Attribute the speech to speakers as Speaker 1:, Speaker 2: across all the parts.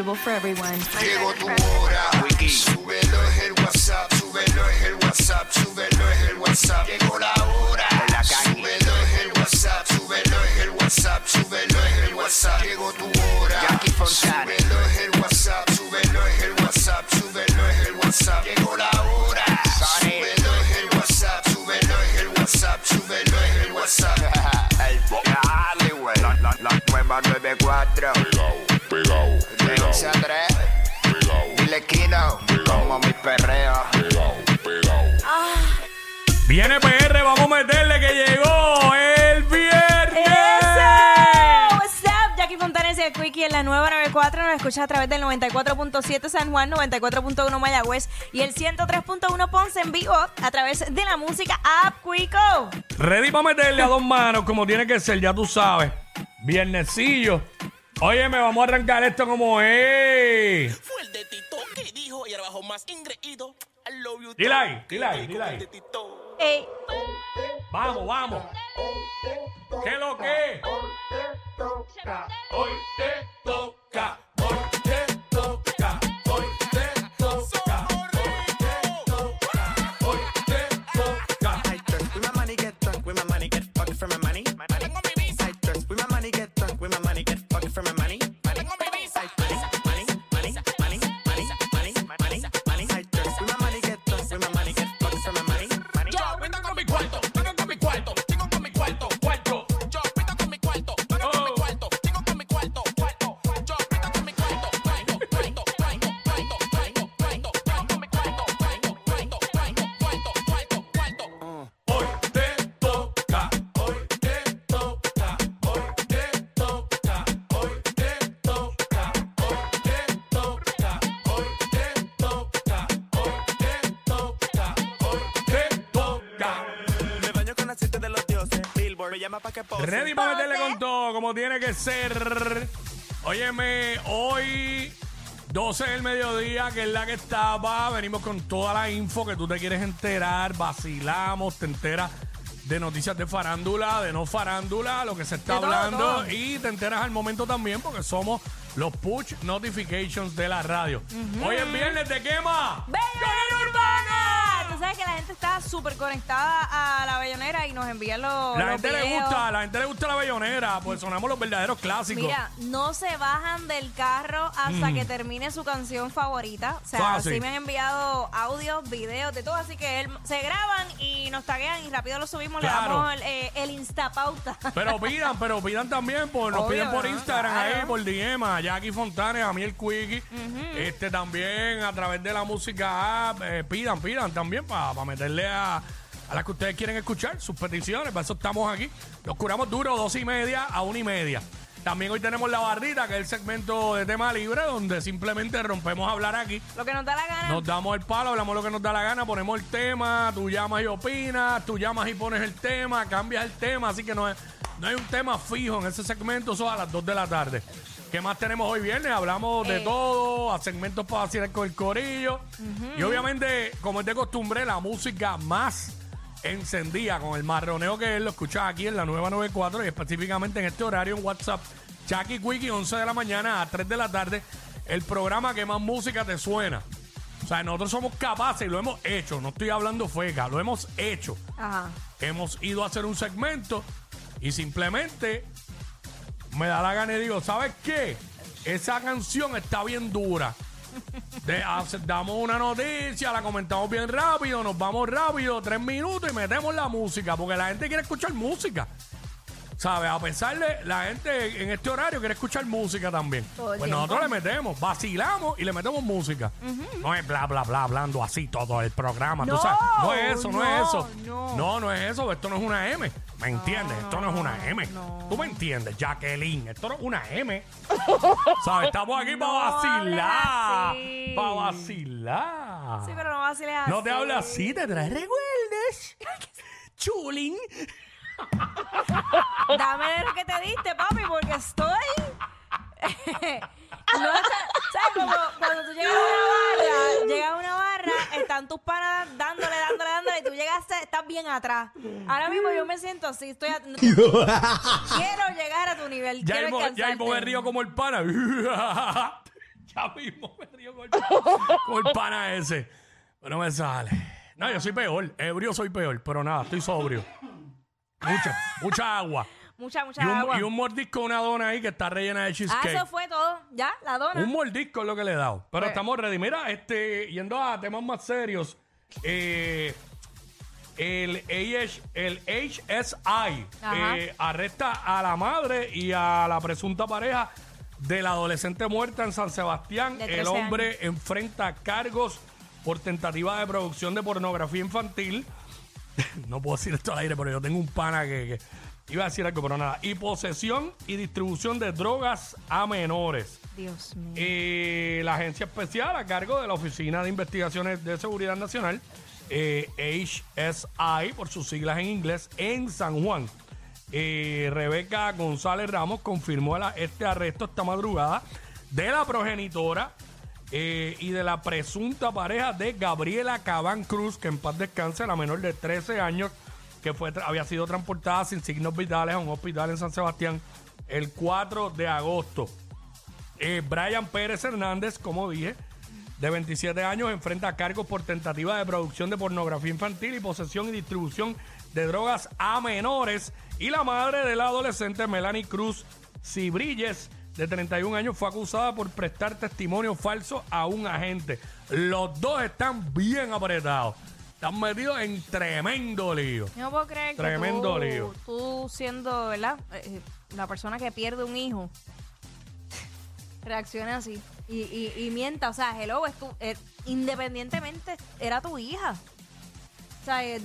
Speaker 1: Suitable for everyone.
Speaker 2: Llegó tu hora, súbelo es el WhatsApp, súbelo es el WhatsApp, súbelo es el WhatsApp. Llegó la hora, súbelo es el WhatsApp, súbelo es el WhatsApp, súbelo es el WhatsApp. Llegó tu hora, súbelo es el WhatsApp, súbelo es el WhatsApp, súbelo es el WhatsApp. Llegó la hora, súbelo es el WhatsApp, súbelo es el WhatsApp, súbelo es el WhatsApp.
Speaker 3: Dale, güey. La, la, la nueva 94.
Speaker 4: Viene PR, vamos a meterle que llegó el viernes.
Speaker 1: ¡Eso! What's up? Jackie Fontanes y el Quickie en la nueva 94. Nos escuchas a través del 94.7 San Juan, 94.1 Mayagüez y el 103.1 Ponce en vivo a través de la música App Quico.
Speaker 4: Ready para meterle a dos manos como tiene que ser, ya tú sabes. Viernesillo. Oye, me vamos a arrancar esto como es.
Speaker 5: Fue el de Tito que dijo y ahora bajo más ingreído. Love you.
Speaker 4: Dile ahí, dile ahí, dile ahí.
Speaker 5: Tito.
Speaker 1: Ey,
Speaker 4: Vamos, vamos. ¿Qué lo que? Hoy te toca,
Speaker 6: llama pa' que pose.
Speaker 4: Ready para meterle con todo, como tiene que ser. Óyeme, hoy 12 del mediodía, que es la que estaba. Venimos con toda la info que tú te quieres enterar. Vacilamos, te enteras de noticias de farándula, de no farándula, lo que se está
Speaker 1: todo,
Speaker 4: hablando.
Speaker 1: todo.
Speaker 4: Y te enteras al momento también, porque somos los push notifications de la radio. Hoy es viernes de quema.
Speaker 1: ¡Bellonera Urbana! Sabes que la gente está súper conectada a la Bellonera y nos envían los,
Speaker 4: La
Speaker 1: los
Speaker 4: gente le gusta, la gente le gusta la bellonera, pues sonamos los verdaderos clásicos.
Speaker 1: Mira, no se bajan del carro hasta
Speaker 4: Mm.
Speaker 1: que termine su canción favorita. O sea,
Speaker 4: Fácil.
Speaker 1: sí me han enviado audios, videos, de todo. Así que él- se graban y nos taguean y rápido lo subimos.
Speaker 4: Claro.
Speaker 1: Le damos el, eh, el instapauta.
Speaker 4: Pero pidan, pero pidan también, por, nos
Speaker 1: Obvio,
Speaker 4: piden por
Speaker 1: ¿no?
Speaker 4: Instagram
Speaker 1: Claro.
Speaker 4: ahí, por DM, a Jackie Fontanes, a mí el Quickie. Este también a través de la música app, eh, pidan, pidan también para meterle a, a las que ustedes quieren escuchar, sus peticiones, para eso estamos aquí. Los curamos duro, dos y media a una y media. También hoy tenemos la barrita, que es el segmento de tema libre, donde simplemente rompemos a hablar aquí.
Speaker 1: Lo que nos da la gana.
Speaker 4: Nos damos el palo, hablamos lo que nos da la gana, ponemos el tema, tú llamas y opinas, tú llamas y pones el tema, cambias el tema, así que no, es- no hay un tema fijo en ese segmento, eso a las 2 de la tarde. ¿Qué más tenemos hoy viernes? Hablamos de
Speaker 1: Eh.
Speaker 4: todo, a segmentos para hacer con el corillo. Y obviamente, como es de costumbre, la música más encendida con el marroneo que él lo escuchas aquí en la nueva 94 y específicamente en este horario en WhatsApp. Jackie Quickie, 11 de la mañana a 3 de la tarde, el programa que más música te suena. O sea, nosotros somos capaces y lo hemos hecho. No estoy hablando feca, lo hemos hecho.
Speaker 1: Ajá.
Speaker 4: Hemos ido a hacer un segmento y simplemente me da la gana y digo, ¿sabes qué? esa canción está bien dura. De- hace- damos una noticia, la comentamos bien rápido, nos vamos rápido, tres minutos y metemos la música, porque la gente quiere escuchar música. ¿Sabes? A pesar de la gente en este horario quiere escuchar música también.
Speaker 1: Todo el
Speaker 4: Pues
Speaker 1: tiempo.
Speaker 4: nosotros le metemos, vacilamos y le metemos música. No es bla, bla, bla, hablando así todo el programa. ¿tú
Speaker 1: No,
Speaker 4: sabes? no es eso, no, es
Speaker 1: no,
Speaker 4: eso.
Speaker 1: no.
Speaker 4: no, no es eso. Esto no es una M. ¿Me entiendes? esto no es una M.
Speaker 1: no.
Speaker 4: ¿Tú me entiendes, Jacqueline? Esto no es una M. ¿Sabes? Estamos aquí para vacilar.
Speaker 1: así.
Speaker 4: Para vacilar.
Speaker 1: Sí, pero no vaciles así.
Speaker 4: No te hables así, te traes recuerdes. Chulín.
Speaker 1: Dame lo que te diste, papi, porque estoy. no está- ¿Sabes? Como cuando tú llegas a una barra, llegas a una barra, están tus panas dándole, dándole, llegaste, estás bien atrás. Ahora mismo yo me siento así, estoy. a- quiero llegar a tu nivel.
Speaker 4: Ya
Speaker 1: quiero
Speaker 4: mismo, ya
Speaker 1: alcanzarte.
Speaker 4: mismo me río como el pana. ya mismo me río con el, con el pana ese. Pero no me sale. No, yo soy peor. Ebrio soy peor. Pero nada, estoy sobrio. Mucha, mucha agua.
Speaker 1: Mucha, mucha
Speaker 4: Y un,
Speaker 1: agua.
Speaker 4: y un mordisco, una dona ahí que está rellena de
Speaker 1: ah,
Speaker 4: cheesecake.
Speaker 1: eso fue todo. Ya, la dona.
Speaker 4: Un mordisco es lo que le he dado. Pero
Speaker 1: Pues-
Speaker 4: estamos ready. Mira, este, yendo a temas más serios, eh, el, AH el HSI
Speaker 1: Ajá.
Speaker 4: eh, arresta a la madre y a la presunta pareja de la adolescente muerta en San Sebastián.
Speaker 1: De
Speaker 4: El
Speaker 1: 13
Speaker 4: hombre enfrenta cargos por tentativa de producción de pornografía infantil. no puedo decir esto al aire, pero yo tengo un pana que, que iba a decir algo, pero nada. Y posesión y distribución de drogas a menores.
Speaker 1: Dios mío.
Speaker 4: Eh, la agencia especial a cargo de la Oficina de Investigaciones de Seguridad Nacional, eh, HSI, por sus siglas en inglés, en San Juan. Eh, Rebeca González Ramos confirmó la- este arresto esta madrugada de la progenitora eh, y de la presunta pareja de Gabriela Cabán Cruz, que en paz descanse, la menor de 13 años, que fue había sido transportada sin signos vitales a un hospital en San Sebastián el 4 de agosto. Eh, Brian Pérez Hernández, como dije, de 27 años, enfrenta cargos por tentativa de producción de pornografía infantil y posesión y distribución de drogas a menores. Y la madre de la adolescente, Melanie Cruz Cibrilles, de 31 años, fue acusada por prestar testimonio falso a un agente. Los dos están bien apretados. Están metidos en tremendo lío.
Speaker 1: Yo no puedo creer que
Speaker 4: Tremendo
Speaker 1: tú,
Speaker 4: lío.
Speaker 1: tú siendo, ¿verdad? Eh, eh, la persona que pierde un hijo, reaccione así. Y, y, y mienta, o sea, hello, es tu, eh, independientemente era tu hija. O sea, eh,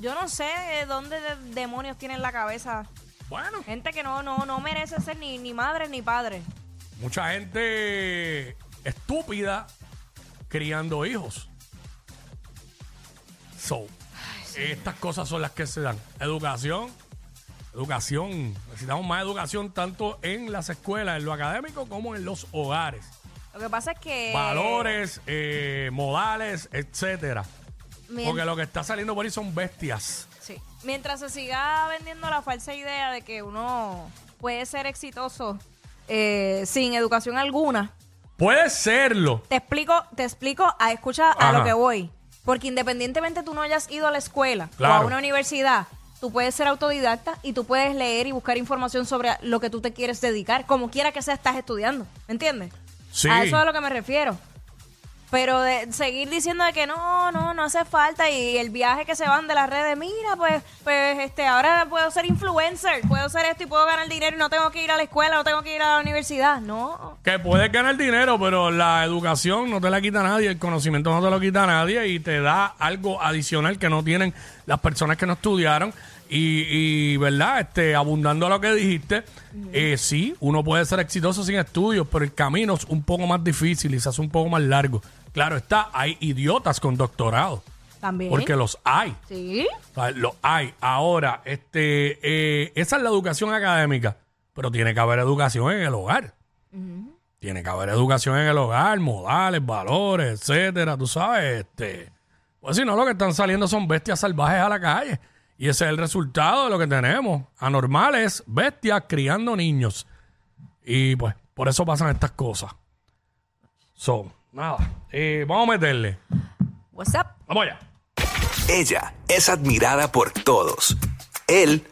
Speaker 1: yo no sé eh, dónde de- demonios tienen la cabeza.
Speaker 4: Bueno,
Speaker 1: Gente que no, no, no merece ser ni, ni madre ni padre.
Speaker 4: mucha gente estúpida criando hijos. So, estas cosas son las que se dan. Educación, educación. Necesitamos más educación tanto en las escuelas, en lo académico, como en los hogares.
Speaker 1: Lo que pasa es que...
Speaker 4: Valores, eh, modales, etcétera.
Speaker 1: mien-
Speaker 4: Porque lo que está saliendo por ahí son bestias.
Speaker 1: Sí. Mientras se siga vendiendo la falsa idea de que uno puede ser exitoso eh, sin educación alguna,
Speaker 4: Puede serlo.
Speaker 1: te explico, te explico, a escucha a
Speaker 4: Ajá.
Speaker 1: lo que voy. Porque independientemente tú no hayas ido a la escuela o a una universidad, tú puedes ser autodidacta y tú puedes leer y buscar información sobre lo que tú te quieres dedicar, como quiera que sea estás estudiando, ¿me entiendes?
Speaker 4: Sí.
Speaker 1: A eso es a lo que me refiero. Pero de seguir diciendo de que no, no, no hace falta y el viaje que se van de las redes, mira, pues, pues, este, ahora puedo ser influencer, puedo ser esto y puedo ganar dinero y no tengo que ir a la escuela, no tengo que ir a la universidad. No,
Speaker 4: Que puedes ganar dinero, pero la educación no te la quita nadie, el conocimiento no te lo quita nadie y te da algo adicional que no tienen las personas que no estudiaron. Y, y, ¿verdad? Este, abundando a lo que dijiste, eh, sí, uno puede ser exitoso sin estudios, pero el camino es un poco más difícil y se hace un poco más largo. Claro está, hay idiotas con doctorado,
Speaker 1: también.
Speaker 4: porque los hay.
Speaker 1: Sí.
Speaker 4: O sea, Lo hay. Ahora, este, eh, esa es la educación académica, pero tiene que haber educación en el hogar. Tiene que haber educación en el hogar, modales, valores, etcétera, tú sabes, este. Pues si no, lo que están saliendo son bestias salvajes a la calle. Y ese es el resultado de lo que tenemos. Anormales, bestias criando niños. Y pues, por eso pasan estas cosas. So, nada. Eh, vamos a meterle.
Speaker 1: What's up?
Speaker 4: Vamos allá.
Speaker 7: Ella es admirada por todos. Él,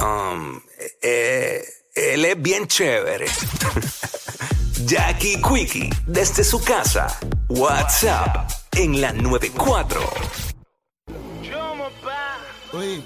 Speaker 7: um, eh, él es bien chévere. Jackie Quickie, desde su casa. WhatsApp en la 94.
Speaker 6: Oye.